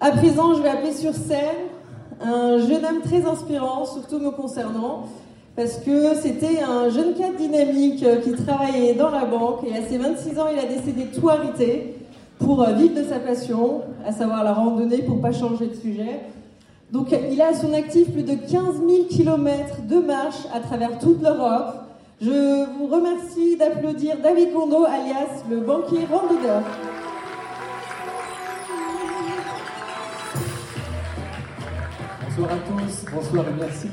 À présent, je vais appeler sur scène un jeune homme très inspirant, surtout me concernant, parce que c'était un jeune cadre dynamique qui travaillait dans la banque et à ses 26 ans, il a décidé tout arrêter pour vivre de sa passion, à savoir la randonnée pour pas changer de sujet. Donc il a à son actif plus de 15 000 km de marche à travers toute l'Europe. Je vous remercie d'applaudir David Gondo, alias le banquier randonneur. Bonsoir à tous, bonsoir et merci.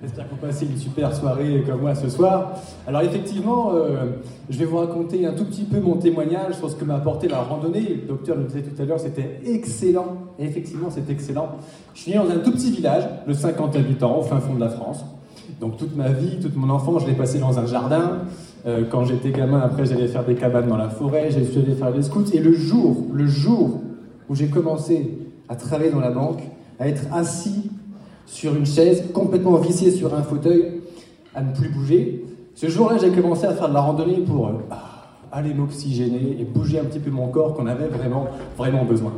J'espère que vous passez une super soirée comme moi ce soir. Alors effectivement, euh, je vais vous raconter un tout petit peu mon témoignage sur ce que m'a apporté la randonnée. Le docteur le disait tout à l'heure, c'était excellent. Effectivement, c'est excellent. Je suis né dans un tout petit village de 50 habitants au fin fond de la France. Donc toute ma vie, toute mon enfance, je l'ai passé dans un jardin. Euh, quand j'étais gamin, après, j'allais faire des cabanes dans la forêt, allé faire des scouts. Et le jour, le jour où j'ai commencé à travailler dans la banque, à être assis sur une chaise, complètement vissé sur un fauteuil, à ne plus bouger. Ce jour-là, j'ai commencé à faire de la randonnée pour euh, aller m'oxygéner et bouger un petit peu mon corps qu'on avait vraiment, vraiment besoin.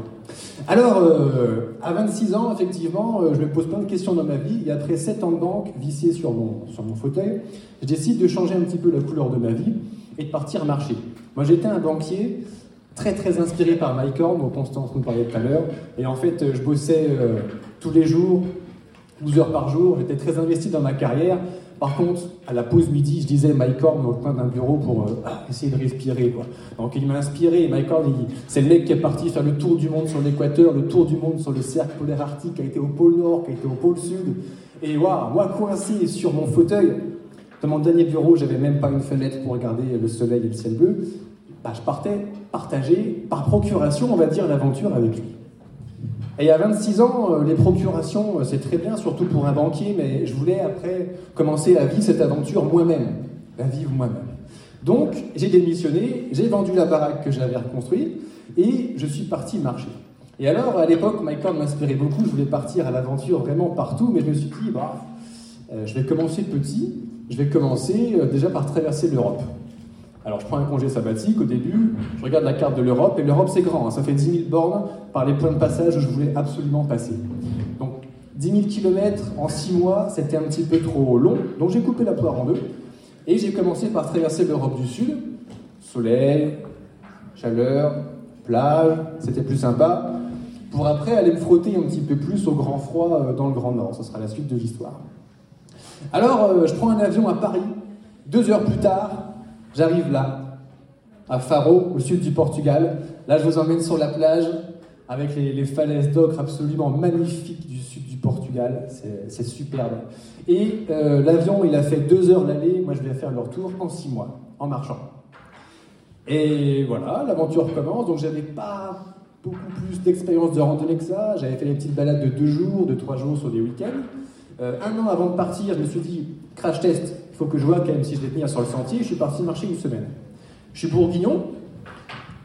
Alors, euh, à 26 ans, effectivement, euh, je me pose plein de questions dans ma vie. Et après 7 ans de banque, vissé sur mon, sur mon fauteuil, je décide de changer un petit peu la couleur de ma vie et de partir marcher. Moi, j'étais un banquier très très inspiré par Mike Horn, dont Constance nous parlait tout à l'heure. Et en fait, je bossais tous les jours, 12 heures par jour, j'étais très investi dans ma carrière. Par contre, à la pause midi, je disais Mike Horn au coin d'un bureau pour euh, essayer de respirer. Quoi. Donc il m'a inspiré. Mike Horn, c'est le mec qui est parti faire le tour du monde sur l'équateur, le tour du monde sur le cercle polaire arctique, qui a été au pôle Nord, qui a été au pôle Sud. Et waouh, moi coincé sur mon fauteuil, dans mon dernier bureau, j'avais même pas une fenêtre pour regarder le soleil et le ciel bleu. Bah, je partais partager par procuration, on va dire, l'aventure avec lui. Et à 26 ans, euh, les procurations, euh, c'est très bien, surtout pour un banquier, mais je voulais après commencer à vivre cette aventure moi-même, la vivre moi-même. Donc, j'ai démissionné, j'ai vendu la baraque que j'avais reconstruite, et je suis parti marcher. Et alors, à l'époque, Michael m'inspirait beaucoup, je voulais partir à l'aventure vraiment partout, mais je me suis dit, bah, euh, je vais commencer petit, je vais commencer déjà par traverser l'Europe. Alors je prends un congé sabbatique au début, je regarde la carte de l'Europe, et l'Europe c'est grand, hein. ça fait 10 000 bornes par les points de passage où je voulais absolument passer. Donc 10 000 km en 6 mois, c'était un petit peu trop long, donc j'ai coupé la poire en deux, et j'ai commencé par traverser l'Europe du Sud, soleil, chaleur, plage, c'était plus sympa, pour après aller me frotter un petit peu plus au grand froid euh, dans le Grand Nord, ce sera la suite de l'histoire. Alors euh, je prends un avion à Paris, deux heures plus tard, J'arrive là, à Faro, au sud du Portugal. Là, je vous emmène sur la plage avec les, falaises d'ocre absolument magnifiques du sud du Portugal. C'est superbe. Et euh, l'avion, il a fait deux heures l'aller. Moi, je vais faire le retour en six mois, en marchant. Et voilà, l'aventure commence. Donc, j'avais pas beaucoup plus d'expérience de randonnée que ça. J'avais fait des petites balades de deux jours, de trois jours sur des week-ends. Euh, un an avant de partir, je me suis dit, crash test, faut que je vois quand même si je vais tenir sur le sentier. Je suis parti marcher une semaine. Je suis bourguignon.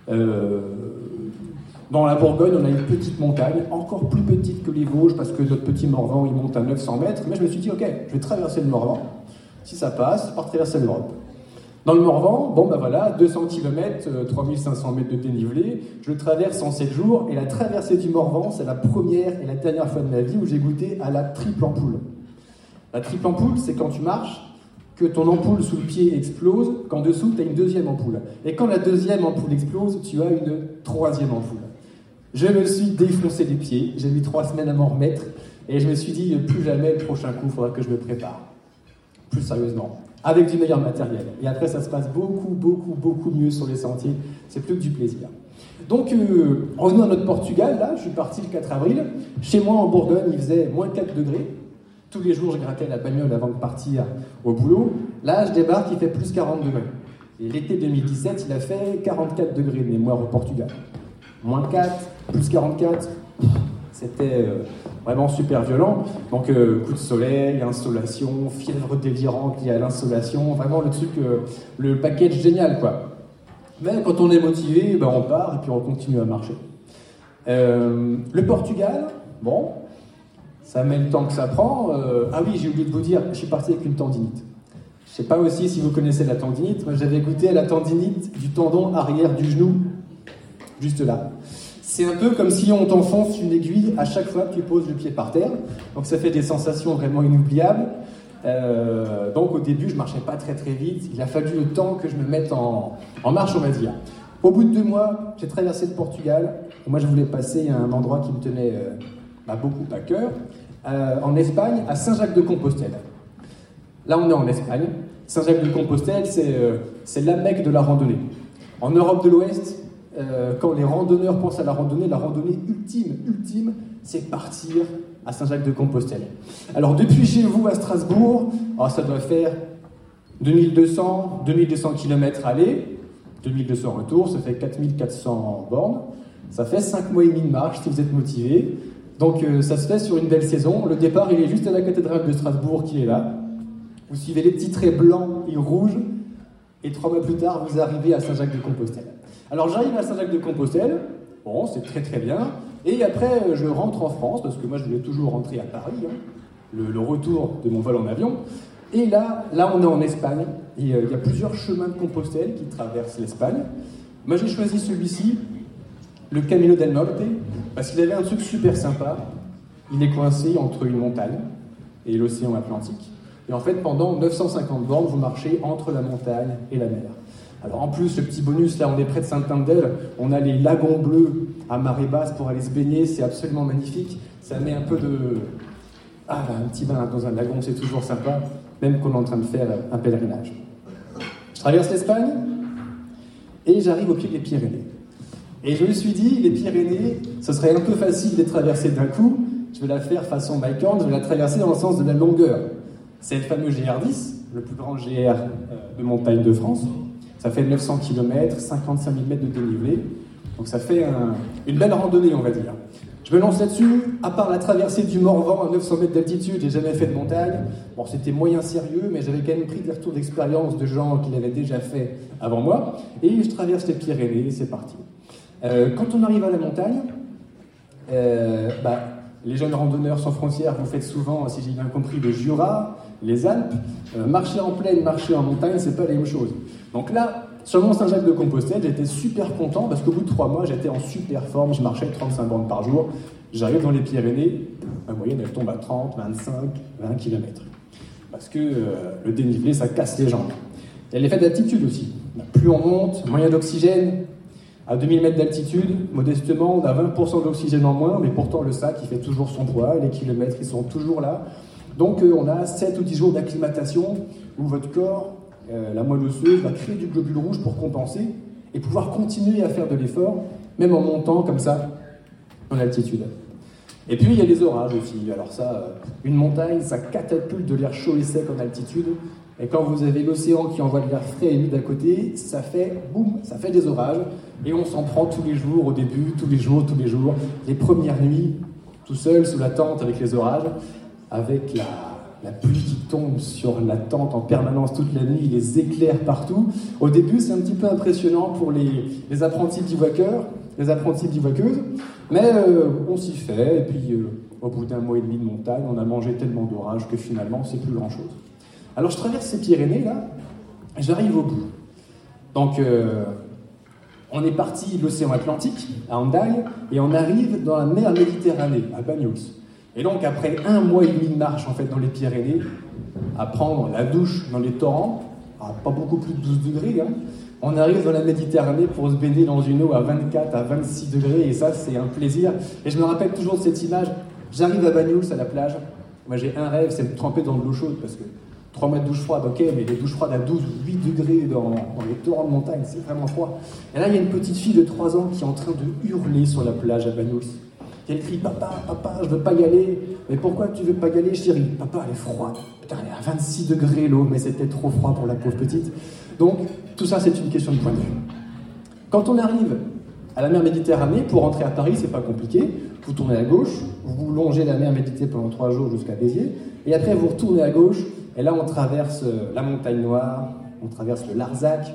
Euh, dans la Bourgogne, on a une petite montagne, encore plus petite que les Vosges, parce que notre petit Morvan, il monte à 900 mètres. Mais je me suis dit, ok, je vais traverser le Morvan. Si ça passe, je traverser l'Europe. Dans le Morvan, bon ben voilà, 200 km, 3500 mètres de dénivelé, je le traverse en 7 jours, et la traversée du Morvan, c'est la première et la dernière fois de ma vie où j'ai goûté à la triple ampoule. La triple ampoule, c'est quand tu marches, que ton ampoule sous le pied explose, qu'en dessous, tu as une deuxième ampoule. Et quand la deuxième ampoule explose, tu as une troisième ampoule. Je me suis défoncé les pieds, j'ai mis trois semaines à m'en remettre, et je me suis dit, plus jamais le prochain coup, il faudra que je me prépare. Plus sérieusement, avec du meilleur matériel. Et après, ça se passe beaucoup, beaucoup, beaucoup mieux sur les sentiers. C'est plus que du plaisir. Donc, euh, revenons à notre Portugal, là, je suis parti le 4 avril. Chez moi, en Bourgogne, il faisait moins 4 degrés. Tous les jours, je grattais la bagnole avant de partir au boulot. Là, je débarque, il fait plus 40 degrés. Et l'été 2017, il a fait 44 degrés de mémoire au Portugal. Moins 4, plus 44, c'était euh, vraiment super violent. Donc, euh, coup de soleil, insolation, fièvre délirante liée à l'insolation, vraiment le truc, euh, le package génial, quoi. Mais quand on est motivé, ben, on part et puis on continue à marcher. le Portugal, bon, ça met le temps que ça prend. Euh, ah oui, j'ai oublié de vous dire, je suis parti avec une tendinite. Je ne sais pas aussi si vous connaissez la tendinite. Moi, j'avais goûté à la tendinite du tendon arrière du genou, juste là. C'est un peu comme si on t'enfonce une aiguille à chaque fois que tu poses le pied par terre. Donc ça fait des sensations vraiment inoubliables. Euh, donc au début, je marchais pas très très vite. Il a fallu le temps que je me mette en, marche, on va dire. Au bout de deux mois, j'ai traversé le Portugal. moi, je voulais passer à un endroit qui me tenait euh, bah, beaucoup à cœur, euh, en Espagne, à Saint-Jacques-de-Compostelle. Là, on est en Espagne. Saint-Jacques-de-Compostelle, c'est la mecque de la randonnée. En Europe de l'Ouest, quand les randonneurs pensent à la randonnée, la randonnée ultime, ultime, c'est partir à Saint-Jacques-de-Compostelle. Alors depuis chez vous à Strasbourg, oh, ça doit faire 2200, 2200 km aller, 2200 retour, ça fait 4400 bornes. Ça fait 5 mois et demi de marche si vous êtes motivé. Donc euh, ça se fait sur une belle saison. Le départ, il est juste à la cathédrale de Strasbourg qui est là. Vous suivez les petits traits blancs et rouges. Et trois mois plus tard, vous arrivez à Saint-Jacques-de-Compostelle. Alors j'arrive à Saint-Jacques-de-Compostelle. Bon, c'est très très bien. Et après, euh, je rentre en France, parce que moi, je voulais toujours rentrer à Paris, hein, le, retour de mon vol en avion. Et là, là, on est en Espagne, et euh, il y a plusieurs chemins de Compostelle qui traversent l'Espagne. Moi, j'ai choisi celui-ci, le Camino del Norte, parce qu'il avait un truc super sympa. Il est coincé entre une montagne et l'océan Atlantique. Et en fait, pendant 950 bornes, vous marchez entre la montagne et la mer. Alors en plus, le petit bonus, là on est près de Saint-Indel, on a les lagons bleus à marée basse pour aller se baigner, c'est absolument magnifique. Ça met un peu de... Ah, un petit bain dans un lagon, c'est toujours sympa, même qu'on est en train de faire un pèlerinage. Je traverse l'Espagne et j'arrive au pied des Pyrénées. Et je me suis dit, les Pyrénées, ce serait un peu facile de les traverser d'un coup. Je vais la faire façon Horn, je vais la traverser dans le sens de la longueur. C'est le fameux GR10, le plus grand GR euh, de montagne de France. Ça fait 900 km, 55 000 mètres de dénivelé. Donc ça fait une belle randonnée, on va dire. Je me lance là-dessus. À part la traversée du Morvan à 900 mètres d'altitude, j'ai jamais fait de montagne. Bon, c'était moyen sérieux, mais j'avais quand même pris des retours d'expérience de gens qui l'avaient déjà fait avant moi. Et je traverse les Pyrénées, c'est parti. Euh, quand on arrive à la montagne, euh, bah, les jeunes randonneurs sans frontières, vous faites souvent, si j'ai bien compris, le Jura, les Alpes. Euh, marcher en plaine, marcher en montagne, c'est pas la même chose. Donc là, sur Saint-Jacques-de-Compostelle, j'étais super content parce qu'au bout de trois mois, j'étais en super forme, je marchais 35 bandes par jour. J'arrive dans les Pyrénées, ma moyenne elle tombe à 30, 25, 20 km. Parce que le dénivelé, ça casse les jambes. Il y a l'effet d'altitude aussi. Plus on monte, a d'oxygène. À 2000 mètres d'altitude, modestement, on a 20% d'oxygène en moins, mais pourtant le sac, il fait toujours son poids, les kilomètres, ils sont toujours là. Donc euh, on a 7 ou 10 jours d'acclimatation où votre corps euh, la moelle osseuse va créer du globule rouge pour compenser et pouvoir continuer à faire de l'effort, même en montant comme ça en altitude. Et puis il y a les orages aussi. Alors ça, euh, une montagne, ça catapulte de l'air chaud et sec en altitude. Et quand vous avez l'océan qui envoie de l'air frais et humide à côté, ça fait boum, ça fait des orages. Et on s'en prend tous les jours au début, tous les jours, tous les jours. Les premières nuits, tout seul sous la tente avec les orages, avec la, pluie qui tombe sur la tente en permanence toute la nuit, les éclairs partout. Au début, c'est un petit peu impressionnant pour les, apprentis bivouaqueurs, les apprentis bivouaqueuses, mais euh, on s'y fait, et puis euh, au bout d'un mois et demi de montagne, on a mangé tellement d'orage que finalement, c'est plus grand-chose. Alors je traverse ces Pyrénées, là, j'arrive au bout. Donc, euh, on est parti de l'océan Atlantique, à Andaille, et on arrive dans la mer Méditerranée, à Bagnols. Et donc, après un mois et demi de marche en fait dans les Pyrénées, à prendre la douche dans les torrents, à pas beaucoup plus de 12 degrés, hein, on arrive dans la Méditerranée pour se baigner dans une eau à 24 à 26 degrés, et ça, c'est un plaisir. Et je me rappelle toujours cette image. J'arrive à Bagnols, à la plage. Moi, j'ai un rêve, c'est de me tremper dans de l'eau chaude, parce que 3 mois de douche froide, ok, mais les douches froides à 12 ou 8 degrés dans, les torrents de montagne, c'est vraiment froid. Et là, il y a une petite fille de 3 ans qui est en train de hurler sur la plage à Bagnols. Elle crie Papa, papa, je veux pas y aller. Mais pourquoi tu veux pas y aller, chérie? Papa, elle est froide. Putain, elle est à 26 degrés l'eau, mais c'était trop froid pour la pauvre petite. Donc, tout ça, c'est une question de point de vue. Quand on arrive à la mer Méditerranée, pour rentrer à Paris, c'est pas compliqué. Vous tournez à gauche, vous longez la mer Méditerranée pendant trois jours jusqu'à Béziers, et après vous retournez à gauche, et là on traverse euh, la montagne noire, on traverse le Larzac,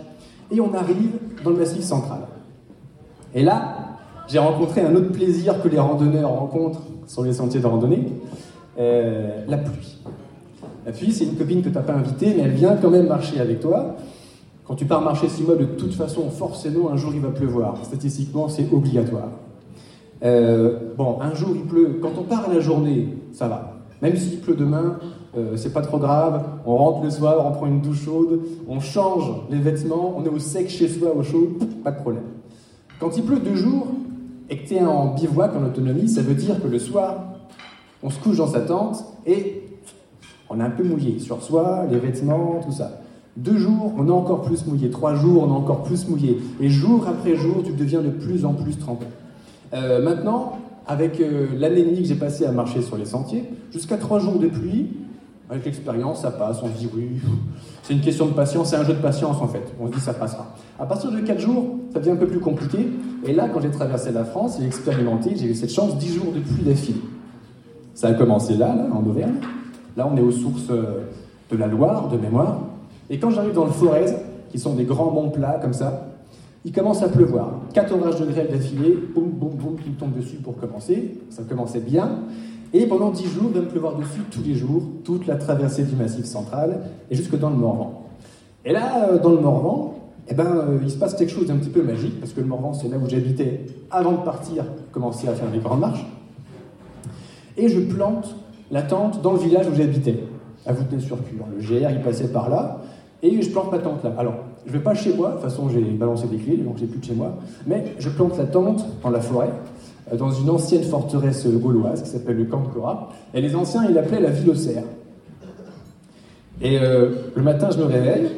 et on arrive dans le massif central. Et là, j'ai rencontré un autre plaisir que les randonneurs rencontrent sur les sentiers de randonnée, euh, la pluie. La pluie, c'est une copine que tu n'as pas invitée, mais elle vient quand même marcher avec toi. Quand tu pars marcher six mois, de toute façon, forcément, un jour, il va pleuvoir. Statistiquement, c'est obligatoire. Euh, bon, un jour il pleut. Quand on part à la journée, ça va. Même s'il pleut demain, euh, c'est pas trop grave. On rentre le soir, on prend une douche chaude, on change les vêtements, on est au sec chez soi, au chaud, pas de problème. Quand il pleut deux jours et que tu es en bivouac, en autonomie, ça veut dire que le soir, on se couche dans sa tente et on est un peu mouillé sur soi, les vêtements, tout ça. Deux jours, on est encore plus mouillé. Trois jours, on est encore plus mouillé. Et jour après jour, tu deviens de plus en plus trempé. Euh, maintenant, avec euh, demie que j'ai passé à marcher sur les sentiers, jusqu'à trois jours de pluie, avec l'expérience, ça passe. On se dit oui, c'est une question de patience, c'est un jeu de patience en fait. On se dit ça passera. À partir de quatre jours, ça devient un peu plus compliqué. Et là, quand j'ai traversé la France, j'ai expérimenté, j'ai eu cette chance, dix jours de pluie d'affilée. Ça a commencé là, là, en Auvergne. Là, on est aux sources euh, de la Loire, de mémoire. Et quand j'arrive dans le Forez, qui sont des grands monts plats comme ça, il commence à pleuvoir. Quatre orages de grêle d'affilée, boum, boum, boum, qui me tombent dessus pour commencer. Ça commençait bien. Et pendant dix jours, il va me pleuvoir dessus tous les jours, toute la traversée du Massif central, et jusque dans le Morvan. Et là, euh, dans le Morvan, eh ben, euh, il se passe quelque chose d'un petit peu magique, parce que le Morvan, c'est là où j'habitais avant de partir, commencer à faire les grandes marches. Et je plante la tente dans le village où j'habitais, à Voûtenay-sur-Cure. Le GR, il passait par là, et je plante ma tente là. Alors, je ne vais pas chez moi, de toute façon j'ai balancé des clés, donc j'ai plus de chez moi, mais je plante la tente dans la forêt, dans une ancienne forteresse gauloise qui s'appelle le Camp Cora, et les anciens ils l'appelaient la cerfs. Et euh, le matin je me réveille,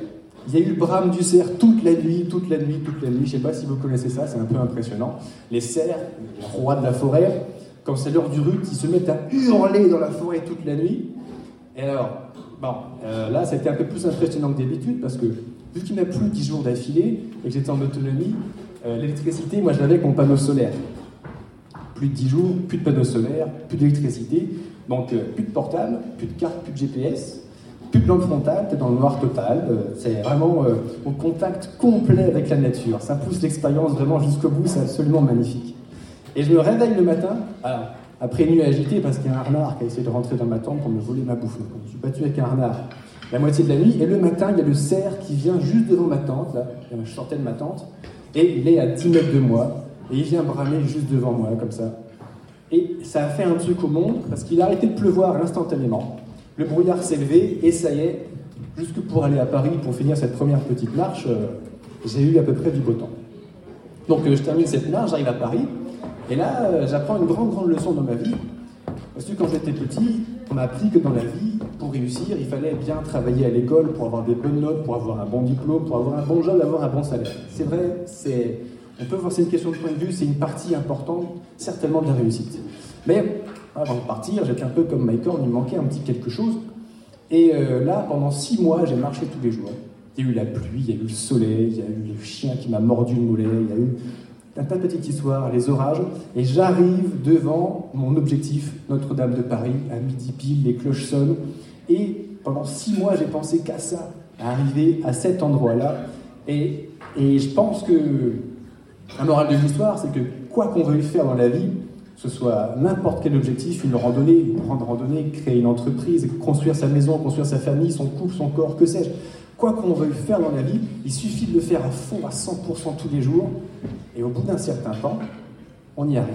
il y a eu le brame du cerf toute la nuit, toute la nuit, toute la nuit. Je ne sais pas si vous connaissez ça, c'est un peu impressionnant. Les cerfs, les rois de la forêt, quand c'est l'heure du rut, ils se mettent à hurler dans la forêt toute la nuit. Et alors, bon, euh, là, c'était un peu plus impressionnant que d'habitude parce que vu qu'il n'y a plus 10 jours d'affilée et que j'étais en autonomie, euh, l'électricité, moi je l'avais avec mon panneau solaire. Plus de 10 jours, plus de panneau solaire, plus d'électricité, donc euh, plus de portable, plus de carte, plus de GPS, plus de lampe frontale, t'es dans le noir total. c'est vraiment au contact complet avec la nature. Ça pousse l'expérience vraiment jusqu'au bout, c'est absolument magnifique. Et je me réveille le matin, après une nuit agitée, parce qu'il y a un renard qui a essayé de rentrer dans ma tente pour me voler ma bouffe. je me suis battu avec un renard la moitié de la nuit, et le matin, il y a le cerf qui vient juste devant ma tente, là, je sortais de ma tente, et il est à 10 mètres de moi, et il vient bramer juste devant moi, comme ça. Et ça a fait un truc au monde, parce qu'il a arrêté de pleuvoir instantanément. Le brouillard s'est levé, et ça y est, jusque pour aller à Paris, pour finir cette première petite marche, euh, j'ai eu à peu près du beau temps. Donc euh, je termine cette marche, j'arrive à Paris, et là, euh, j'apprends une grande, grande leçon dans ma vie. Parce que quand j'étais petit, on m'a appris que dans la vie, pour réussir, il fallait bien travailler à l'école pour avoir des bonnes notes, pour avoir un bon diplôme, pour avoir un bon job, avoir un bon salaire. C'est vrai, c'est, on peut voir c'est une question de point de vue, c'est une partie importante, certainement de la réussite. Mais avant de partir, j'étais un peu comme Michael, il me manquait un petit quelque chose. Et euh, là, pendant six mois, j'ai marché tous les jours. Il y a eu la pluie, il y a eu le soleil, il y a eu le chien qui m'a mordu le mollet, il y a eu un tas de petites histoires, les orages, et j'arrive devant mon objectif, Notre-Dame de Paris, à midi pile, les cloches sonnent, et pendant six mois, j'ai pensé qu'à ça, à arriver à cet endroit-là, et, et je pense que un moral de l'histoire, c'est que quoi qu'on veuille faire dans la vie, ce soit n'importe quel objectif, une randonnée, une grande randonnée, créer une entreprise, construire sa maison, construire sa famille, son couple, son corps, que sais-je, quoi qu'on veuille faire dans la vie, il suffit de le faire à fond, à 100% tous les jours, et au bout d'un certain temps, on y arrive.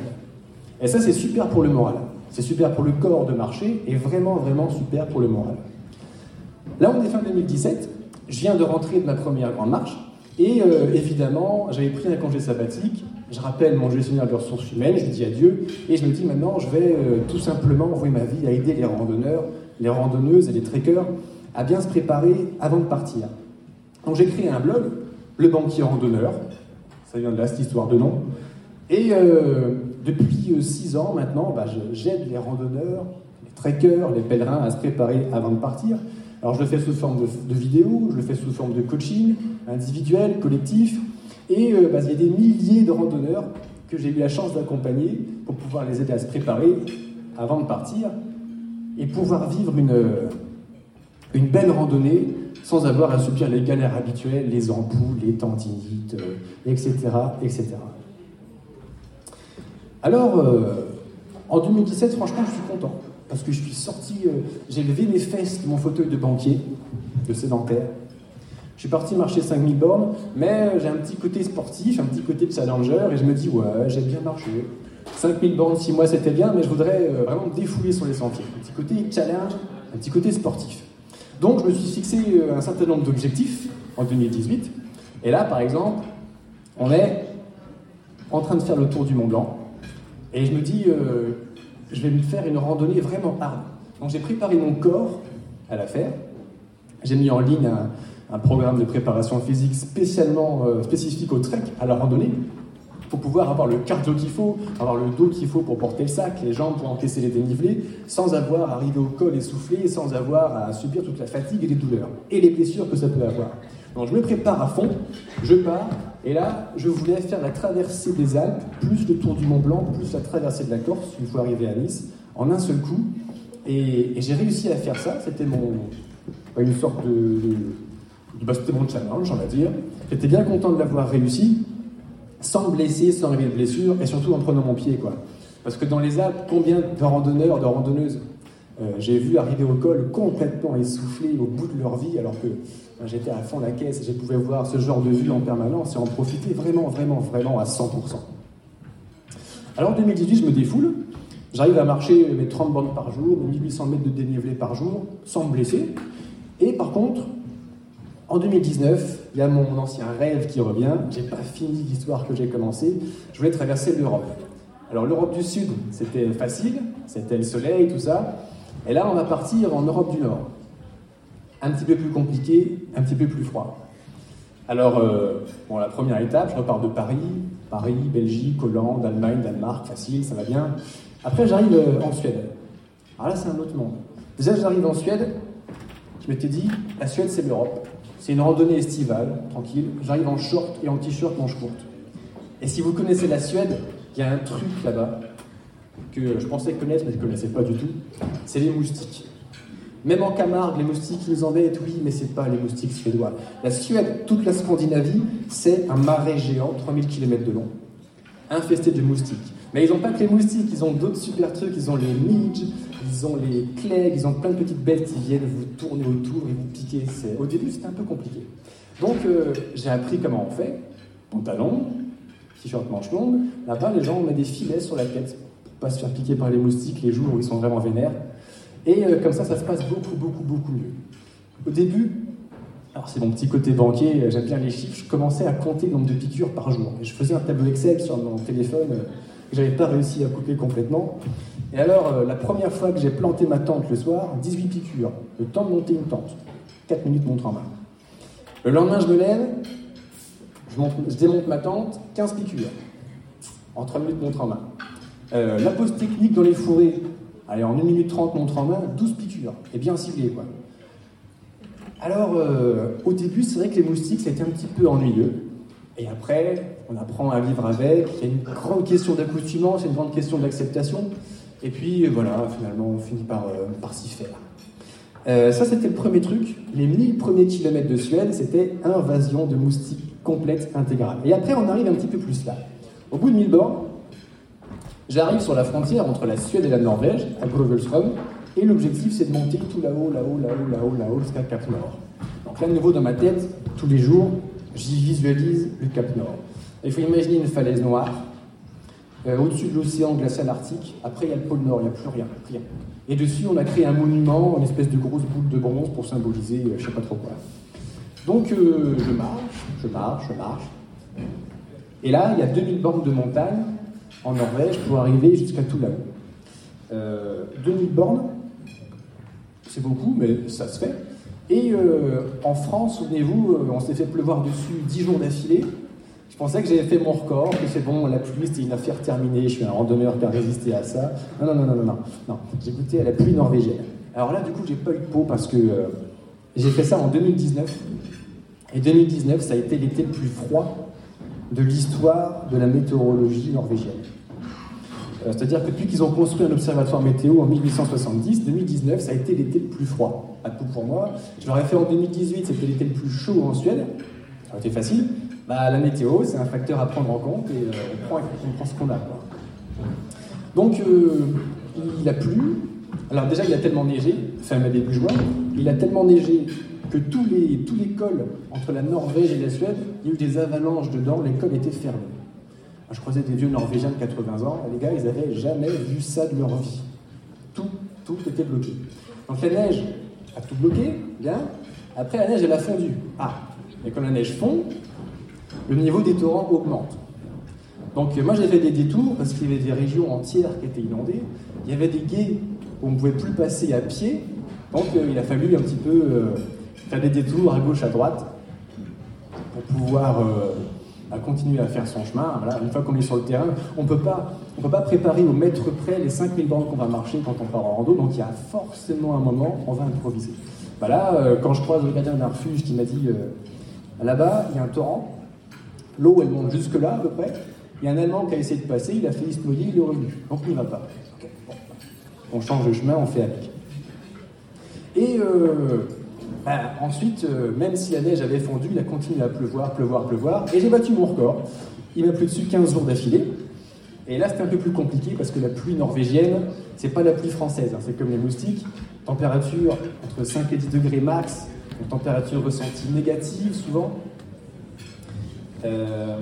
Et ça, c'est super pour le moral. C'est super pour le corps de marcher, et vraiment, vraiment super pour le moral. Là, on est fin 2017, je viens de rentrer de ma première grande marche, et euh, évidemment, j'avais pris un congé sabbatique, je rappelle mon gestionnaire de ressources humaines, je dis adieu, et je me dis maintenant, je vais euh, tout simplement envoyer ma vie à aider les randonneurs, les randonneuses et les trekkers à bien se préparer avant de partir. Donc j'ai créé un blog, Le Banquier Randonneur, ça vient de là cette histoire de nom, et euh, depuis euh, six ans maintenant, bah, j'aide les randonneurs, les trekkers, les pèlerins à se préparer avant de partir. Alors je le fais sous forme de, vidéo, je le fais sous forme de coaching, individuel, collectif, et euh, bah, il y a des milliers de randonneurs que j'ai eu la chance d'accompagner pour pouvoir les aider à se préparer avant de partir et pouvoir vivre une, une belle randonnée sans avoir à subir les galères habituelles, les ampoules, les tendinites, etc., euh, etc. Alors, euh, en 2017, franchement, je suis content. Parce que je suis sorti, euh, j'ai levé mes fesses de mon fauteuil de banquier, de sédentaire. Je suis parti marcher 5000 bornes, mais j'ai un petit côté sportif, un petit côté challenger, et je me dis, ouais, j'ai bien marché. 5000 bornes, 6 mois, c'était bien, mais je voudrais euh, vraiment me défouler sur les sentiers. Un petit côté challenge, un petit côté sportif. Donc, je me suis fixé euh, un certain nombre d'objectifs en 2018. Et là, par exemple, on est en train de faire le tour du Mont Blanc. Et je me dis, euh, je vais me faire une randonnée vraiment hard. Donc, j'ai préparé mon corps à la faire. J'ai mis en ligne un, programme de préparation physique spécialement spécifique au trek, à la randonnée pour pouvoir avoir le cardio qu'il faut, avoir le dos qu'il faut pour porter le sac, les jambes pour encaisser les dénivelés, sans avoir à arriver au col essoufflé, sans avoir à subir toute la fatigue et les douleurs, et les blessures que ça peut avoir. Donc je me prépare à fond, je pars, et là, je voulais faire la traversée des Alpes, plus le tour du Mont Blanc, plus la traversée de la Corse, une fois arrivé à Nice, en un seul coup. Et, j'ai réussi à faire ça, c'était mon, une sorte de... Bah, c'était mon challenge, on va dire. J'étais bien content de l'avoir réussi sans me blesser, sans arriver de blessure, et surtout en prenant mon pied, quoi. Parce que dans les Alpes, combien de randonneurs, de randonneuses euh, j'ai vu arriver au col complètement essoufflés au bout de leur vie, alors que j'étais à fond la caisse je pouvais voir ce genre de vue en permanence et en profiter vraiment, vraiment, vraiment à 100%. Alors en 2018, je me défoule, j'arrive à marcher mes 30 bornes par jour, 1800 mètres de dénivelé par jour, sans me blesser. Et par contre, en 2019, il y a mon ancien rêve qui revient. J'ai pas fini l'histoire que j'ai commencé. Je voulais traverser l'Europe. Alors l'Europe du Sud, c'était facile, c'était le soleil, tout ça. Et là, on va partir en Europe du Nord. Un petit peu plus compliqué, un petit peu plus froid. Alors, euh, bon, la première étape, je repars de Paris, Paris, Belgique, Hollande, Allemagne, Danemark, facile, ça va bien. Après, j'arrive euh, en Suède. Alors là, c'est un autre monde. Déjà, j'arrive en Suède, je m'étais dit, la Suède, c'est l'Europe. C'est une randonnée estivale, tranquille. J'arrive en short et en t-shirt manche courte. Et si vous connaissez la Suède, il y a un truc là-bas que je pensais connaître, mais je ne connaissais pas du tout. C'est les moustiques. Même en Camargue, les moustiques qui nous embêtent, oui, mais c'est pas les moustiques suédois. La Suède, toute la Scandinavie, c'est un marais géant, 3000 km de long, infesté de moustiques. Mais ils n'ont pas que les moustiques, ils ont d'autres super trucs, ils ont les midges, ils ont les clés, ils ont plein de petites bêtes qui viennent vous tourner autour et vous piquer. Au début, c'était un peu compliqué. Donc, euh, j'ai appris comment on fait. Pantalon, t-shirt manche longue. Là-bas, les gens, on met des filets sur la tête pour pas se faire piquer par les moustiques les jours où ils sont vraiment vénères. Et euh, comme ça, ça se passe beaucoup, beaucoup, beaucoup mieux. Au début, alors c'est mon petit côté banquier, j'aime bien les chiffres, je commençais à compter le nombre de piqûres par jour. Et je faisais un tableau Excel sur mon téléphone euh, que j'avais pas réussi à couper complètement. Et alors, euh, la première fois que j'ai planté ma tente le soir, 18 piqûres. Le temps de monter une tente. 4 minutes montre en main. Le lendemain, je me lève, je, démonte ma tente, 15 piqûres. En 3 minutes, montre en main. Euh, la pause technique dans les fourrés, allez, en 1 minute 30, montre en main, 12 piqûres. Et bien ciblé, quoi. Alors, euh, au début, c'est vrai que les moustiques, c'était un petit peu ennuyeux. Et après, on apprend à vivre avec. Il y a une grande question d'accoutumance, une grande question d'acceptation. Et puis voilà, finalement, on finit par, euh, par s'y faire. Euh, ça, c'était le premier truc. Les 1000 premiers kilomètres de Suède, c'était invasion de moustiques complète, intégrale. Et après, on arrive un petit peu plus là. Au bout de 1000 bornes, j'arrive sur la frontière entre la Suède et la Norvège, à Grovelström, et l'objectif, c'est de monter tout là-haut, là-haut, là-haut, là-haut, là-haut, jusqu'à Cap Nord. Donc là, de nouveau, dans ma tête, tous les jours, j'y visualise le Cap Nord. Il faut imaginer une falaise noire, euh, au-dessus de l'océan glacial arctique. Après, il y a le pôle Nord, il n'y a plus rien, rien. Et dessus, on a créé un monument, une espèce de grosse boule de bronze pour symboliser euh, je sais pas trop quoi. Donc, euh, je marche, je marche, je marche. Et là, il y a 2000 bornes de montagne en Norvège pour arriver jusqu'à tout là-haut. 2000 bornes, c'est beaucoup, mais ça se fait. Et en France, souvenez-vous, on s'est fait pleuvoir dessus 10 jours d'affilée. Je pensais que j'avais fait mon record, que c'est bon, la pluie c'était une affaire terminée, je suis un randonneur qui a résisté à ça. Non, non, non, non, non, non. J'ai goûté à la pluie norvégienne. Alors là, du coup, j'ai pas eu de peau parce que euh, j'ai fait ça en 2019. Et 2019, ça a été l'été le plus froid de l'histoire de la météorologie norvégienne. Euh, c'est-à-dire que depuis qu'ils ont construit un observatoire météo en 1870, 2019, ça a été l'été le plus froid. À tout pour moi. Je l'aurais fait en 2018, c'était l'été le plus chaud en Suède. Ça aurait été facile. Bah, la météo, c'est un facteur à prendre en compte et euh, on, prend, ce qu'on a. Donc, euh, il a plu. Alors, déjà, il a tellement neigé, fin mai début juin, il a tellement neigé que tous les, tous les cols entre la Norvège et la Suède, il y a eu des avalanches dedans, les cols étaient fermés. Je croisais des vieux Norvégiens de 80 ans, les gars, ils n'avaient jamais vu ça de leur vie. Tout, tout était bloqué. Donc la neige a tout bloqué, bien. Après, la neige, elle a fondu. Ah, mais quand la neige fond, le niveau des torrents augmente. Donc moi, j'ai fait des détours parce qu'il y avait des régions entières qui étaient inondées. Il y avait des guets où on ne pouvait plus passer à pied. Donc euh, il a fallu un petit peu euh, faire des détours à gauche, à droite pour pouvoir euh, continuer à faire son chemin. Une fois qu'on est sur le terrain, on ne peut pas préparer au mètre près les 5000 bandes qu'on va marcher quand on part en rando. Donc il y a forcément un moment, on va improviser. Voilà, quand je croise le gardien d'un refuge qui m'a dit là-bas, il y a un torrent, l'eau elle monte jusque là à peu près. Il y a un Allemand qui a essayé de passer, il a failli se noyer, il est revenu. Donc il ne va pas. On change de chemin, on fait avec. Et euh, bah, ensuite, euh, même si la neige avait fondu, il a continué à pleuvoir, pleuvoir, pleuvoir. Et j'ai battu mon record. Il m'a plu dessus 15 jours d'affilée. Et là, c'était un peu plus compliqué parce que la pluie norvégienne, c'est pas la pluie française. Hein. c'est comme les moustiques. Température entre 5 et 10 degrés max. température ressentie négative souvent. Euh,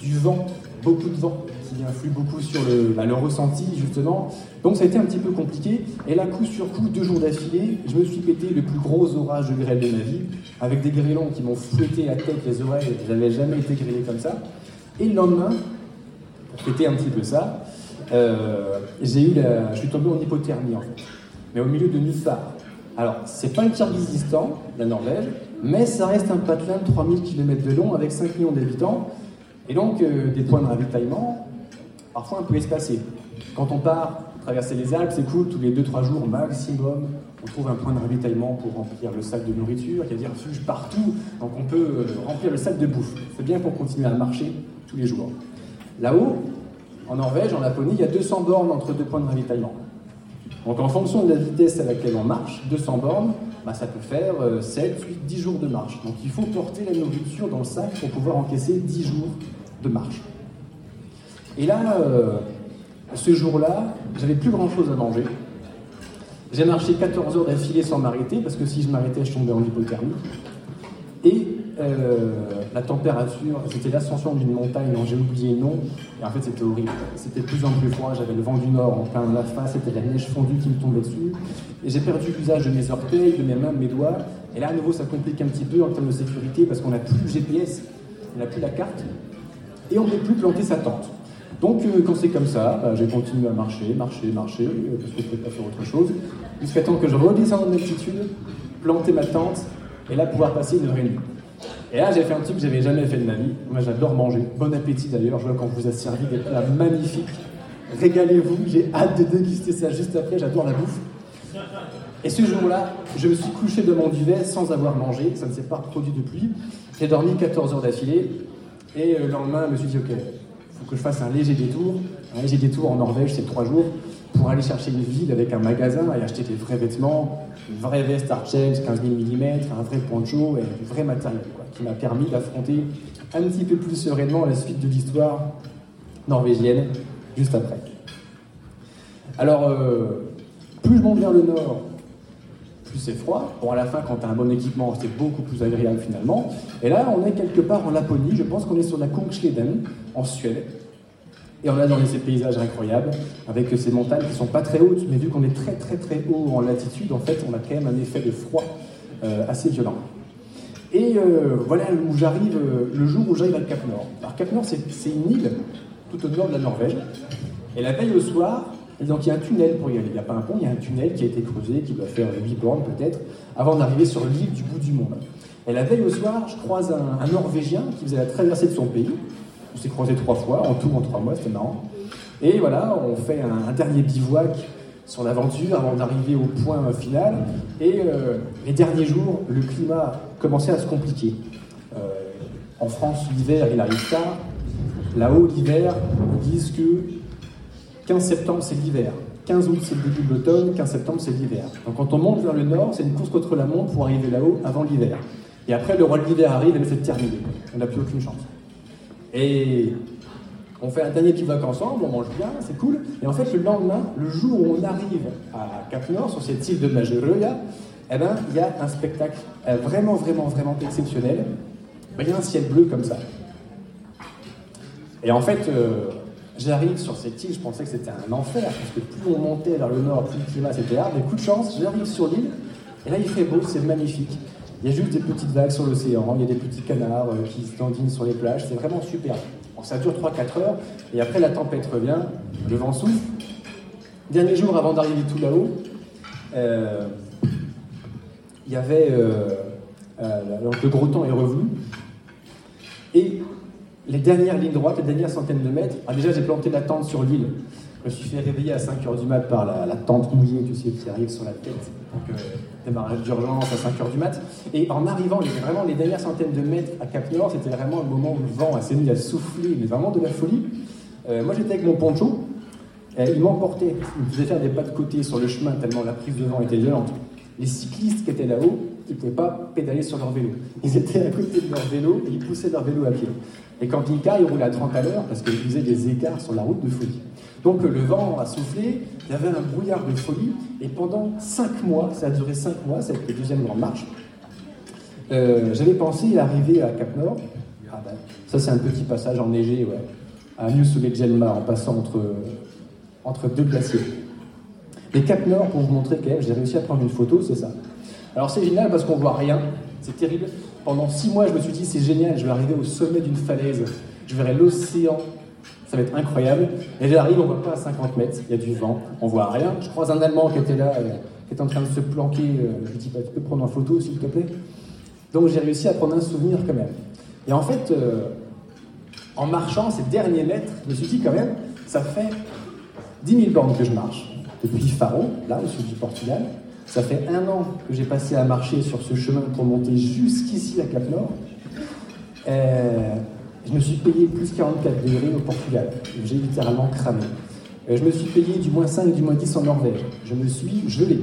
du vent, beaucoup de vent qui influe beaucoup sur le, bah, ressenti justement. Donc ça a été un petit peu compliqué. Et là, coup sur coup, deux jours d'affilée, je me suis pété le plus gros orage de grêle de ma vie, avec des grêlons qui m'ont fouetté la tête, les oreilles. Je n'avais jamais été grêlé comme ça. Et le lendemain, pour fêter un petit peu ça, euh, j'ai eu je suis tombé en hypothermie en fait, mais au milieu de Nifar. Alors, c'est pas le Kyrgyzstan, la Norvège, mais ça reste un patelin de 3000 km de long avec 5 millions d'habitants. Et donc, euh, des points de ravitaillement, parfois un peu espacés. Quand on part traverser les Alpes, c'est cool, tous les 2-3 jours maximum, on trouve un point de ravitaillement pour remplir le sac de nourriture. Il y a des refuges partout, donc on peut euh, remplir le sac de bouffe. C'est bien pour continuer à marcher tous les jours. Là-haut, en Norvège, en Laponie, il y a 200 bornes entre deux points de ravitaillement. Donc en fonction de la vitesse à laquelle on marche, 200 bornes, bah, ça peut faire 7, 8, 10 jours de marche. Donc il faut porter la nourriture dans le sac pour pouvoir encaisser 10 jours de marche. Et là, euh, ce jour-là, j'avais plus grand-chose à manger. J'ai marché 14 heures d'affilée sans m'arrêter, parce que si je m'arrêtais, je tombais en hypothermie. Et euh, la température, c'était l'ascension d'une montagne dont j'ai oublié le nom, et en fait c'était horrible. C'était de plus en plus froid, j'avais le vent du nord en plein la face, c'était la neige fondue qui me tombait dessus, et j'ai perdu l'usage de mes orteils, de mes mains, de mes doigts, et là à nouveau ça complique un petit peu en termes de sécurité parce qu'on n'a plus le GPS, on n'a plus la carte, et on ne peut plus planter sa tente. Donc euh, quand c'est comme ça, bah, j'ai continué à marcher, marcher, marcher, euh, parce que je ne pouvais pas faire autre chose, jusqu'à temps que je redescende en altitude, planter ma tente, et là pouvoir passer une et demie. Et là, j'ai fait un truc que j'avais jamais fait de ma vie. Moi, j'adore manger. Bon appétit d'ailleurs. Je vois quand vous a servi des plats magnifiques. Régalez-vous. J'ai hâte de déguster ça juste après. J'adore la bouffe. Et ce jour-là, je me suis couché devant du duvet sans avoir mangé. Ça ne s'est pas reproduit depuis. J'ai dormi 14 heures d'affilée. Et euh, le lendemain, je me suis dit, OK, que je fasse un léger détour. Un léger détour en Norvège, c'est trois jours pour aller chercher une ville avec un magasin et acheter des vrais vêtements, une vraie veste Archez 15 000 mm, un vrai poncho et du vrai matériel, qui m'a permis d'affronter un petit peu plus sereinement la suite de l'histoire norvégienne juste après. Alors, euh, plus je monte vers le nord, plus c'est froid. Bon, à la fin, quand tu as un bon équipement, c'est beaucoup plus agréable finalement. Et là, on est quelque part en Laponie, je pense qu'on est sur la Kungsleden, en Suède. Et on a dans ces paysages incroyables, avec ces montagnes qui sont pas très hautes, mais vu qu'on est très très très haut en latitude, en fait, on a quand même un effet de froid euh, assez violent. Et euh, voilà où j'arrive, euh, le jour où j'arrive à Cap Nord. Alors Cap Nord, c'est une île tout au nord de la Norvège. Et la veille au soir, donc il y a un tunnel pour y aller. Il n'y a pas un pont, il y a un tunnel qui a été creusé, qui doit faire 8 bornes peut-être, avant d'arriver sur l'île du bout du monde. Et la veille au soir, je croise un, un Norvégien qui faisait la traversée de son pays, on s'est croisé trois fois, en tout en trois mois, c'était marrant. Et voilà, on fait un, dernier bivouac sur l'aventure avant d'arriver au point final. Et euh, les derniers jours, le climat commençait à se compliquer. Euh, en France, l'hiver, il arrive tard. Là-haut, l'hiver, ils disent que 15 septembre, c'est l'hiver. 15 août, c'est le début de l'automne. 15 septembre, c'est l'hiver. Donc quand on monte vers le nord, c'est une course contre la montre pour arriver là-haut avant l'hiver. Et après, le roi de l'hiver arrive et c'est terminé. On n'a plus aucune chance. Et on fait un dernier bivouac ensemble, on mange bien, c'est cool. Et en fait, le lendemain, le jour où on arrive à Cap Nord, sur cette île de Majeroya, eh ben, il y a un spectacle euh, vraiment, vraiment, vraiment exceptionnel. Il y a un ciel bleu comme ça. Et en fait, euh, j'arrive sur cette île, je pensais que c'était un enfer, parce que plus on montait vers le nord, plus le climat c'était hard. Mais coup de chance, j'arrive sur l'île, et là il fait beau, c'est magnifique. Il y a juste des petites vagues sur l'océan, il y a des petits canards euh, qui se dandinent sur les plages, c'est vraiment super. Bon, ça dure 3-4 heures, et après la tempête revient, le vent souffle. Dernier jour avant d'arriver tout là-haut, euh, il y avait. Euh, le gros temps est revenu, et les dernières lignes droites, les dernières centaines de mètres, ah, déjà j'ai planté la tente sur l'île. Je me suis fait réveiller à 5h du mat par la, tente mouillée, tu sais, qui arrive sur la tête. Donc, euh, démarrage d'urgence à 5h du mat. Et en arrivant, vraiment les dernières centaines de mètres à Cap Nord, c'était vraiment le moment où le vent s'est mis à souffler, mais vraiment de la folie. Euh, moi j'étais avec mon poncho, et il m'emportait, il me faisait faire des pas de côté sur le chemin tellement la prise de vent était violente. Les cyclistes qui étaient là-haut, ils ne pouvaient pas pédaler sur leur vélo. Ils étaient à côté de leur vélo et ils poussaient leur vélo à pied. Quand il ils roulaient à 30 à l'heure parce qu'ils faisaient des écarts sur la route de folie. Donc le vent a soufflé, il y avait un brouillard de folie, et pendant 5 mois, ça a duré 5 mois, cette deuxième grande marche, euh, j'avais pensé arriver à Cap Nord. Ah ben, ça c'est un petit passage enneigé, ouais, à New Gelma, en passant entre, entre deux glaciers. Mais Cap Nord, pour vous montrer quand j'ai réussi à prendre une photo, c'est ça. Alors c'est génial parce qu'on voit rien, c'est terrible. Pendant six mois, je me suis dit, c'est génial, je vais arriver au sommet d'une falaise, je verrai l'océan, ça va être incroyable. Et j'arrive, on ne voit pas à 50 mètres, il y a du vent, on voit rien. Je croise un Allemand qui était là, euh, qui était en train de se planquer. Euh, je lui dis, bah, tu peux prendre en photo, s'il te plaît Donc j'ai réussi à prendre un souvenir quand même. Et en fait, euh, en marchant ces derniers mètres, je me suis dit quand même, ça fait 10 000 bornes que je marche, depuis Faro, là, au sud du Portugal. Ça fait un an que j'ai passé à marcher sur ce chemin pour monter jusqu'ici à Cap Nord. Euh, je me suis payé plus 44 degrés au Portugal. J'ai littéralement cramé. Euh, je me suis payé du moins 5, du moins 10 en Norvège. Je me suis gelé.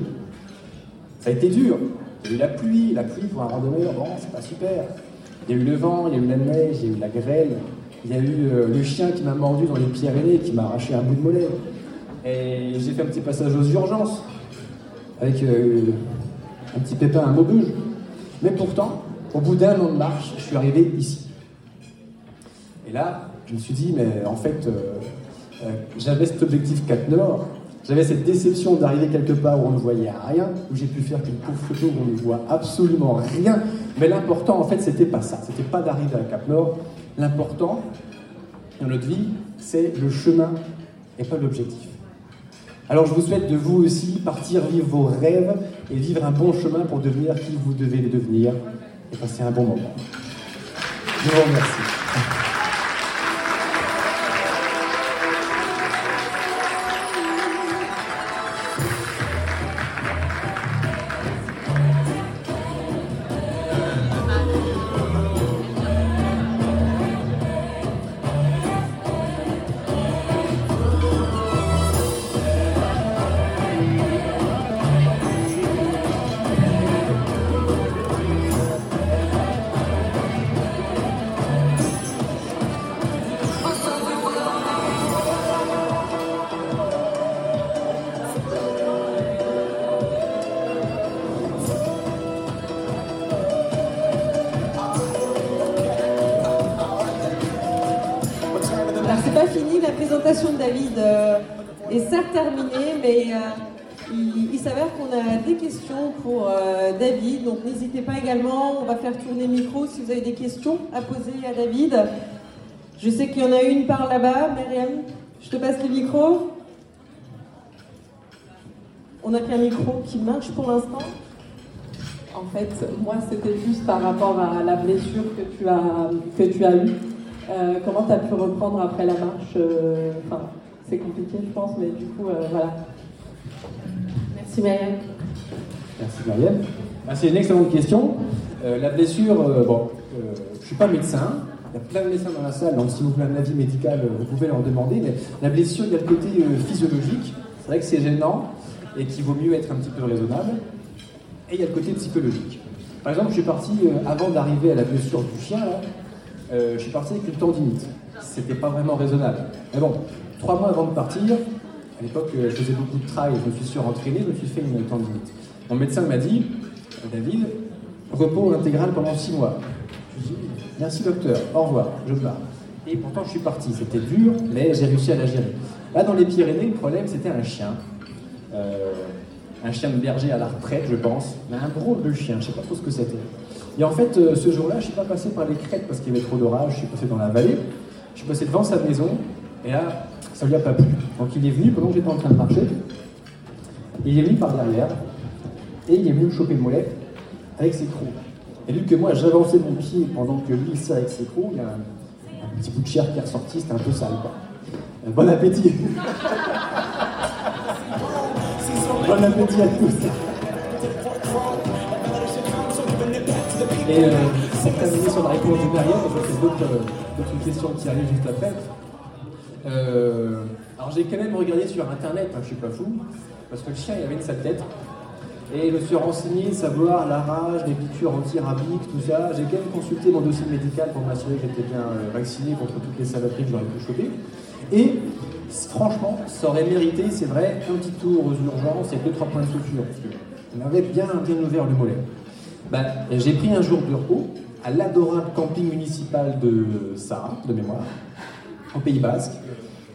Ça a été dur. Il y a eu la pluie. La pluie pour un randonneur, bon, c'est pas super. Il y a eu le vent, il y a eu la neige, il y a eu la grêle. Il y a eu euh, le chien qui m'a mordu dans les Pyrénées, qui m'a arraché un bout de mollet. Et j'ai fait un petit passage aux urgences avec euh, un petit pépin, un maubeuge. Mais pourtant, au bout d'un an de marche, je suis arrivé ici. Et là, je me suis dit, mais en fait, euh, euh, j'avais cet objectif 4 Nord, j'avais cette déception d'arriver quelque part où on ne voyait rien, où j'ai pu faire qu'une pauvre photo où on ne voit absolument rien. Mais l'important, en fait, c'était pas ça. C'était pas d'arriver à Cap Nord. L'important, dans notre vie, c'est le chemin et pas l'objectif. Alors je vous souhaite de vous aussi partir vivre vos rêves et vivre un bon chemin pour devenir qui vous devez devenir et passer un bon moment. Je vous remercie. Vous avez des questions à poser à David. Je sais qu'il y en a une par là-bas. Myriam, je te passe le micro. On n'a qu'un micro qui marche pour l'instant. En fait, moi, c'était juste par rapport à la blessure que tu as, que tu as eue. Euh, comment tu as pu reprendre après la marche euh, Enfin, c'est compliqué, je pense, mais du coup, euh, voilà. Merci, Myriam. Merci, Myriam. Ah, c'est une excellente question. la blessure, bon, je ne suis pas médecin, il y a plein de médecins dans la salle, donc si vous voulez un avis médical, vous pouvez leur demander. Mais la blessure, il y a le côté physiologique. C'est vrai que c'est gênant et qu'il vaut mieux être un petit peu raisonnable. Et il y a le côté psychologique. Par exemple, je suis parti, avant d'arriver à la blessure du chien, je suis parti avec une tendinite. C'était pas vraiment raisonnable. Mais bon, trois mois avant de partir, à l'époque, je faisais beaucoup de trail, je me suis surentraîné, je me suis fait une tendinite. Mon médecin m'a dit, David, repos intégral pendant six mois. Merci docteur, au revoir, je pars. Et pourtant, je suis parti. C'était dur, mais j'ai réussi à la gérer. Là, dans les Pyrénées, le problème, c'était un chien. Euh, un chien de berger à la retraite, je pense. Mais un gros de chien, je sais pas trop ce que c'était. Et en fait, euh, ce jour-là, je suis pas passé par les crêtes parce qu'il y avait trop d'orage, je suis passé dans la vallée. Je suis passé devant sa maison, et là, ça lui a pas plu. Donc il est venu pendant que j'étais en train de marcher. Il est venu par derrière, et il est venu me choper le mollet avec ses crocs. Et vu que moi j'avançais mon pied pendant que lui il avec ses crocs, il y a un, petit bout de chair qui est ressorti, c'était un peu sale. Quoi. Bon appétit Bon appétit à tous Et euh, pour sur la réponse je vais d'autres, euh, d'autres questions qui arrivent juste après. Euh, alors j'ai quand même regardé sur internet, hein, je suis pas fou, parce que le chien il avait une sale tête. Et je me suis renseigné, savoir la rage, les piqûres anti-rabiques, tout ça. J'ai quand même consulté mon dossier médical pour m'assurer que j'étais bien euh, vacciné contre toutes les saloperies que j'aurais pu choper. Et franchement, ça aurait mérité, c'est vrai, un petit tour aux urgences et deux trois points de suture. Parce qu'on avait bien, bien ouvert le mollet. Ben, j'ai pris un jour de repos à l'adorable camping municipal de Sarre, de mémoire, au Pays Basque.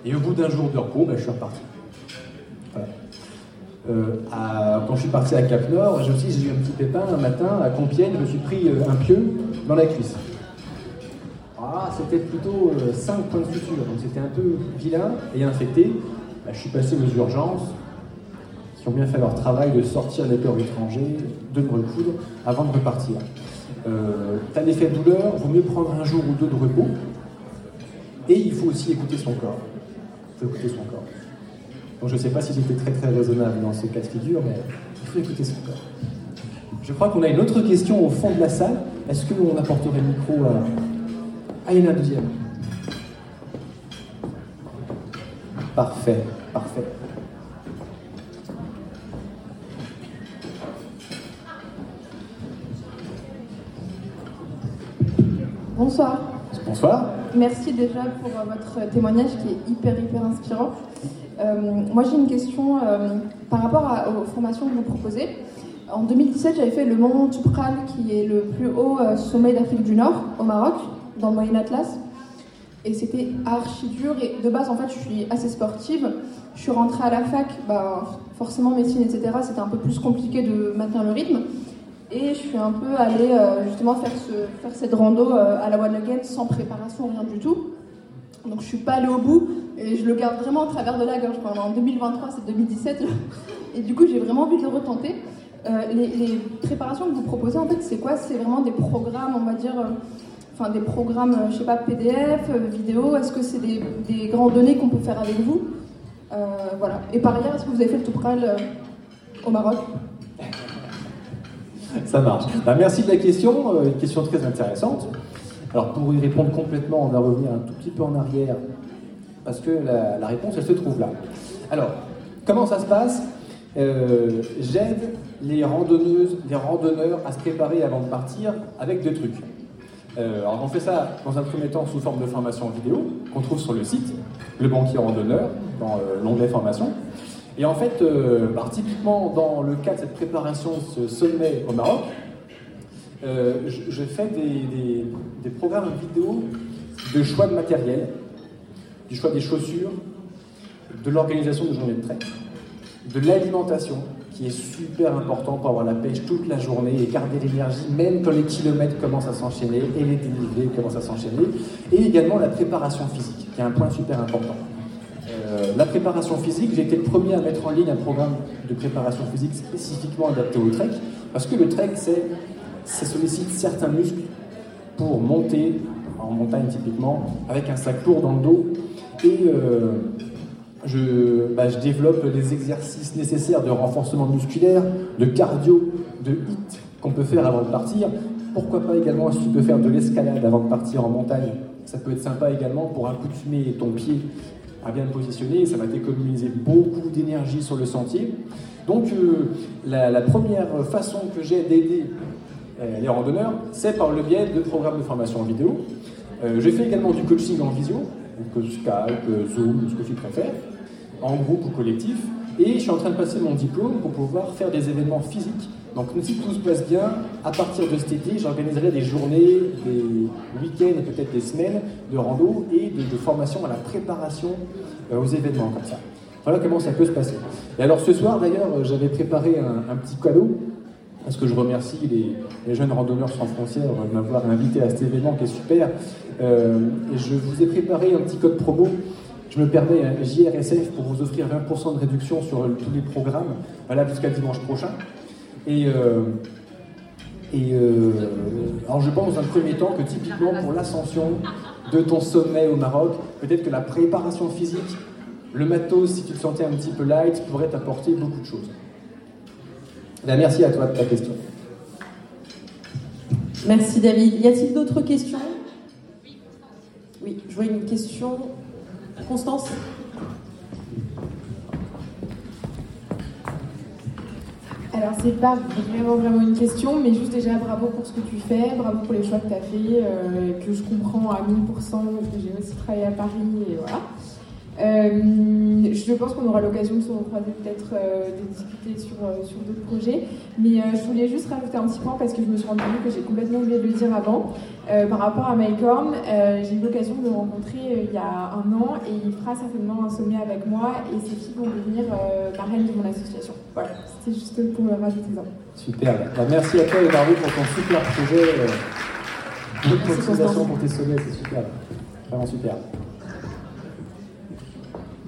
Et au bout d'un jour de repos, ben, je suis reparti. Euh, quand je suis parti à Cap Nord, j'ai aussi eu un petit pépin un matin à Compiègne, je me suis pris euh, un pieu dans la cuisse. Ah, c'était plutôt 5 euh, points de suture, donc c'était un peu vilain et infecté. Bah, je suis passé aux urgences, qui ont bien fait leur travail de sortir les peurs étrangers, de me recoudre avant de repartir. Euh, T'as de douleur, vaut mieux prendre un jour ou deux de repos. Et il faut aussi écouter son corps. Il faut écouter son corps. Donc je ne sais pas si j'étais très très raisonnable dans ce cas de figure, mais il faut écouter son corps. Je crois qu'on a une autre question au fond de la salle. Est-ce qu'on apporterait le micro à... Ah, il y en a un deuxième. Parfait, parfait. Bonsoir. Bonsoir. Merci déjà pour euh, votre témoignage qui est hyper hyper inspirant. Euh, moi j'ai une question euh, par rapport aux formations que vous proposez. En 2017, j'avais fait le mont Toubkal, qui est le plus haut sommet d'Afrique du Nord, au Maroc, dans le Moyen Atlas. Et c'était archi dur. Et de base, en fait, je suis assez sportive. Je suis rentrée à la fac, bah, forcément médecine, etc. C'était un peu plus compliqué de maintenir le rythme. Et je suis un peu allée euh, justement faire, ce, faire cette rando euh, à la One Again sans préparation, rien du tout. Donc je suis pas allée au bout et je le garde vraiment au travers de la gorge. En 2023, c'est 2017. Et du coup, j'ai vraiment envie de le retenter. Euh, les, préparations que vous proposez, en fait, c'est quoi? C'est vraiment des programmes, on va dire, enfin des programmes, je sais pas, PDF, vidéo. Est-ce que c'est des, des grands données qu'on peut faire avec vous? Voilà. Et par ailleurs, est-ce que vous avez fait le Toupral au Maroc? Ça marche. Bah, merci de la question, euh, une question très intéressante. Alors pour y répondre complètement, on va revenir un tout petit peu en arrière, parce que la, réponse, elle se trouve là. Alors, comment ça se passe? Euh, J'aide les randonneuses, les randonneurs à se préparer avant de partir avec deux trucs. Euh, alors on fait ça dans un premier temps sous forme de formation vidéo qu'on trouve sur le site, le banquier randonneur, dans l'onglet formation. Et en fait, euh, bah, typiquement dans le cas de cette préparation, ce sommet au Maroc, euh, je, fais des, programmes vidéo de choix de matériel, du choix des chaussures, de l'organisation de journées de trek, de l'alimentation, qui est super important pour avoir la pêche toute la journée et garder l'énergie, même quand les kilomètres commencent à s'enchaîner et les dénivelés commencent à s'enchaîner, et également la préparation physique, qui est un point super important. Euh, la préparation physique, j'ai été le premier à mettre en ligne un programme de préparation physique spécifiquement adapté au trek, parce que le trek, ça sollicite certains muscles pour monter, en montagne typiquement, avec un sac lourd dans le dos. Et euh, je, bah, je, développe les exercices nécessaires de renforcement musculaire, de cardio, de hit qu'on peut faire avant de partir. Pourquoi pas également si tu peux faire de l'escalade avant de partir en montagne ça peut être sympa également pour accoutumer ton pied à bien le positionner ça va t'économiser beaucoup d'énergie sur le sentier. Donc euh, la, première façon que j'ai d'aider euh, les randonneurs, c'est par le biais de programmes de formation en vidéo. Euh, je fais également du coaching en visio, donc Skype, Zoom, ce que tu préfères, en groupe ou collectif. Et je suis en train de passer mon diplôme pour pouvoir faire des événements physiques. Donc si tout se passe bien, à partir de cet été, j'organiserai des journées, des week-ends et peut-être des semaines de rando et de, formation à la préparation euh, aux événements comme ça. Voilà comment ça peut se passer. Et alors ce soir d'ailleurs, euh, j'avais préparé un, petit cadeau parce que je remercie les, jeunes randonneurs sans frontières de m'avoir invité à cet événement qui est super. Euh, et je vous ai préparé un petit code promo je me permets, JRSF, pour vous offrir 20% de réduction sur tous les programmes, voilà, jusqu'à dimanche prochain. Et, euh, euh, je pense dans un premier temps que typiquement pour l'ascension de ton sommet au Maroc, peut-être que la préparation physique, le matos, si tu te sentais un petit peu light, pourrait t'apporter beaucoup de choses. Ben, merci à toi de ta question. Merci David. Y a-t-il d'autres questions? Oui, je vois une question Constance Alors, c'est pas vraiment, vraiment une question, mais juste déjà bravo pour ce que tu fais, bravo pour les choix que tu as fait, euh, que je comprends à 1000%, parce que j'ai aussi travaillé à Paris, et voilà. Euh, je pense qu'on aura l'occasion de se recroiser peut-être euh, de discuter sur, euh, sur d'autres projets. Mais je voulais juste rajouter un petit point parce que je me suis rendu compte que j'ai complètement oublié de le dire avant. par rapport à Mycorn, j'ai eu l'occasion de le rencontrer il y a un an et il fera certainement un sommet avec moi et ses filles vont devenir marraines de mon association. Voilà, c'était juste pour rajouter ça. Super, bah, merci à toi et bravo pour ton super projet. Bonne pour tes sommets, c'est super. Vraiment super.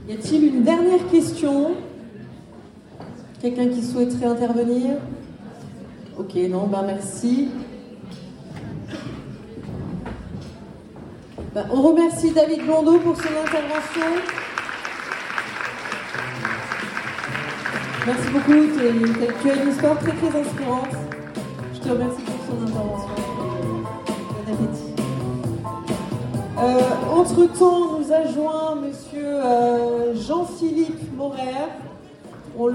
Y a-t-il une dernière question? Quelqu'un qui souhaiterait intervenir? Ok, non, ben merci. Ben, on remercie David Blondeau pour son intervention. Merci beaucoup, tu as une histoire très très inspirante. Je te remercie pour son intervention. Euh, entre-temps, nous a joint Monsieur euh, Jean-Philippe Morer. On,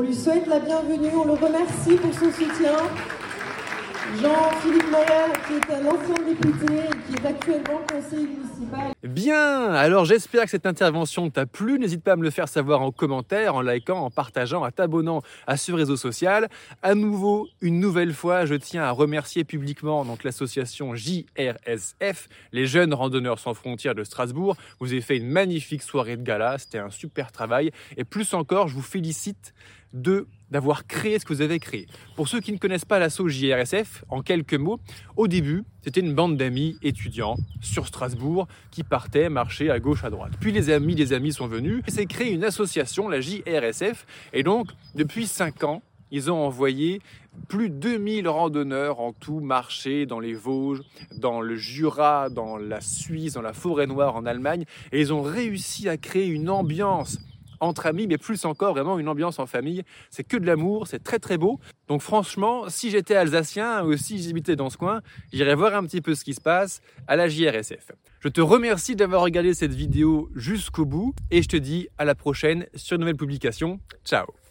lui souhaite la bienvenue, on le remercie pour son soutien. Jean-Philippe Morel, qui est un ancien député et qui est actuellement conseiller municipal. Bien, alors j'espère que cette intervention t'a plu. N'hésite pas à me le faire savoir en commentaire, en likant, en partageant, en t'abonnant à ce réseau social. À nouveau, une nouvelle fois, je tiens à remercier publiquement l'association JRSF, les jeunes randonneurs sans frontières de Strasbourg. Vous avez fait une magnifique soirée de gala, c'était un super travail. Et plus encore, je vous félicite d'avoir créé ce que vous avez créé. Pour ceux qui ne connaissent pas l'assaut JRSF, en quelques mots, au début, c'était une bande d'amis étudiants sur Strasbourg qui partaient marcher à gauche, à droite. Puis les amis des amis sont venus et s'est créé une association, la JRSF, et donc depuis 5 ans, ils ont envoyé plus de 2000 randonneurs en tout marcher dans les Vosges, dans le Jura, dans la Suisse, dans la forêt noire en Allemagne, et ils ont réussi à créer une ambiance entre amis, mais plus encore vraiment une ambiance en famille. C'est que de l'amour, c'est très très beau. Donc franchement, si j'étais alsacien ou si j'habitais dans ce coin, j'irais voir un petit peu ce qui se passe à la JRSF. Je te remercie d'avoir regardé cette vidéo jusqu'au bout et je te dis à la prochaine sur une nouvelle publication. Ciao